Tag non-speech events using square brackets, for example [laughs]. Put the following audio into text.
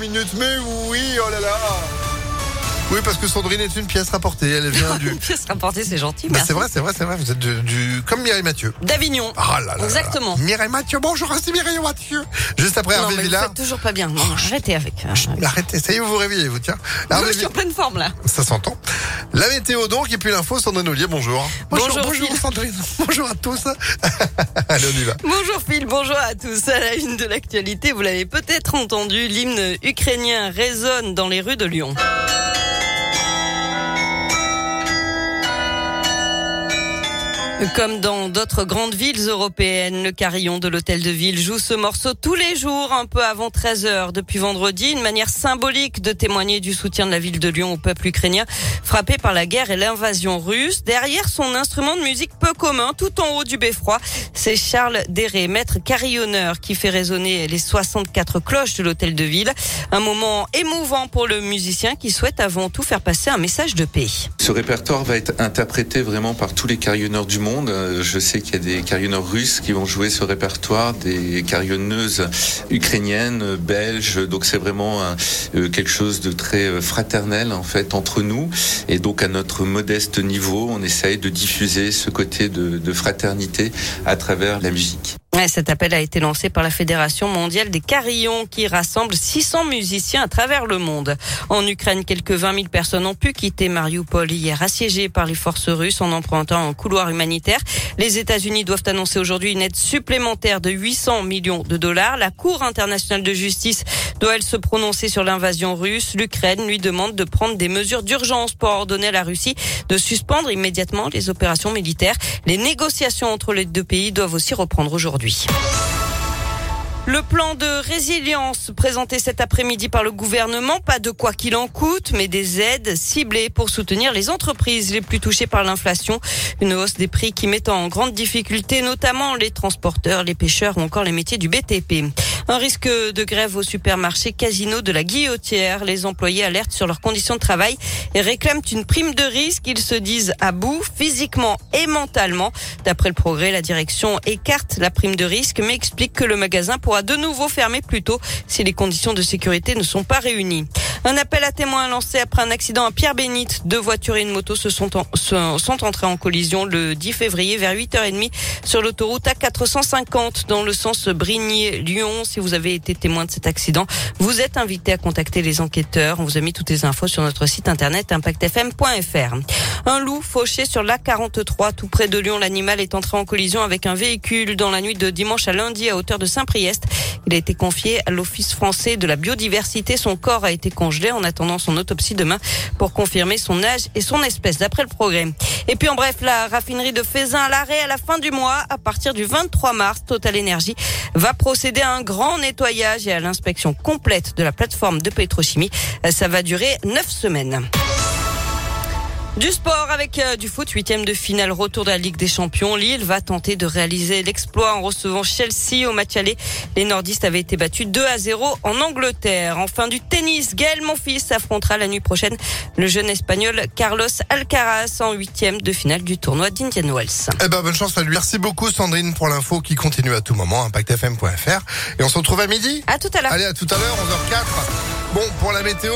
minutes, mais oui, oh là là oui, parce que Sandrine est une pièce rapportée. Elle vient [laughs] du. Une pièce rapportée, c'est gentil. Bah, c'est vrai, c'est vrai, c'est vrai. Vous êtes du, du- comme Mireille Mathieu. D'Avignon. Ah là là là. Exactement. Mireille Mathieu, bonjour, c'est Mireille Mathieu. Juste après Non, Hervé mais vous Villard. faites toujours pas bien. Non, arrêtez avec. euh, Arrêtez, ça y est, vous vous réveillez, vous, tiens. Je suis en pleine forme là. Ça s'entend. La météo donc, et puis l'info, Sandrine Ollier, bonjour. Bonjour, bonjour. Sandrine. [laughs] Bonjour à tous. [laughs] Allez, on y va. Bonjour Phil, bonjour à tous. À la une de l'actualité, vous l'avez peut-être entendu, l'hymne ukrainien résonne dans les rues de Lyon. Comme dans d'autres grandes villes européennes, le carillon de l'hôtel de ville joue ce morceau tous les jours, un peu avant 13 heures depuis vendredi, une manière symbolique de témoigner du soutien de la ville de Lyon au peuple ukrainien frappé par la guerre et l'invasion russe. Derrière son instrument de musique peu commun, tout en haut du beffroi, c'est Charles Déré, maître carillonneur, qui fait résonner les 64 cloches de l'hôtel de ville. Un moment émouvant pour le musicien qui souhaite avant tout faire passer un message de paix. Ce répertoire va être interprété vraiment par tous les carillonneurs du monde. Euh, Je sais qu'il y a des carillonneurs russes qui vont jouer ce répertoire, des carillonneuses ukrainiennes, euh, belges. Donc c'est vraiment un- euh, quelque chose de très euh, fraternel en fait entre nous. Et donc à notre modeste niveau, on essaye de diffuser ce côté de fraternité à travers la musique. Cet appel a été lancé par la Fédération mondiale des carillons qui rassemble 600 musiciens à travers le monde. En Ukraine, quelques 20 000 personnes ont pu quitter Mariupol hier, assiégées par les forces russes en empruntant un couloir humanitaire. Les États-Unis doivent annoncer aujourd'hui une aide supplémentaire de 800 millions de dollars. La Cour internationale de justice doit elle se prononcer sur l'invasion russe. L'Ukraine lui demande de prendre des mesures d'urgence pour ordonner à la Russie de suspendre immédiatement les opérations militaires. Les négociations entre les deux pays doivent aussi reprendre aujourd'hui. Le plan de résilience présenté cet après-midi par le gouvernement, pas de quoi qu'il en coûte, mais des aides ciblées pour soutenir les entreprises les plus touchées par l'inflation. Une hausse des prix qui met en grande difficulté notamment les transporteurs, les pêcheurs ou encore les métiers du BTP. Un risque de grève au supermarché Casino de la Guillotière. Les employés alertent sur leurs conditions de travail et réclament une prime de risque. Ils se disent à bout physiquement et mentalement. D'après le progrès, la direction écarte la prime de risque mais explique que le magasin pourra de nouveau fermer plus tôt si les conditions de sécurité ne sont pas réunies. Un appel à témoins lancé après un accident à Pierre-Bénite. Deux voitures et une moto se sont, sont entrées en collision le 10 février vers 8h30 sur l'autoroute A450 dans le sens Brigny-Lyon. Si vous avez été témoin de cet accident, vous êtes invité à contacter les enquêteurs. On vous a mis toutes les infos sur notre site internet impactfm.fr. Un loup fauché sur l'A43 tout près de Lyon. L'animal est entré en collision avec un véhicule dans la nuit de dimanche à lundi à hauteur de Saint-Priest. Il a été confié à l'Office français de la biodiversité. Son corps a été congelé en attendant son autopsie demain pour confirmer son âge et son espèce, d'après le progrès. Et puis en bref, la raffinerie de Fézin à l'arrêt à la fin du mois. À partir du 23 mars, Total Energy va procéder à un grand nettoyage et à l'inspection complète de la plateforme de pétrochimie. Ça va durer neuf semaines. Du sport avec euh, du foot, huitième de finale, retour de la Ligue des Champions. Lille va tenter de réaliser l'exploit en recevant Chelsea au match aller. Les nordistes avaient été battus 2 à 0 en Angleterre. Enfin du tennis, Gaël Monfils affrontera la nuit prochaine le jeune espagnol Carlos Alcaraz en huitième de finale du tournoi d'Indian Wells. Eh ben, bonne chance à lui. Merci beaucoup, Sandrine, pour l'info qui continue à tout moment, impactfm.fr. Et on se retrouve à midi. À tout à l'heure. Allez, à tout à l'heure, 11h04. Bon, pour la météo.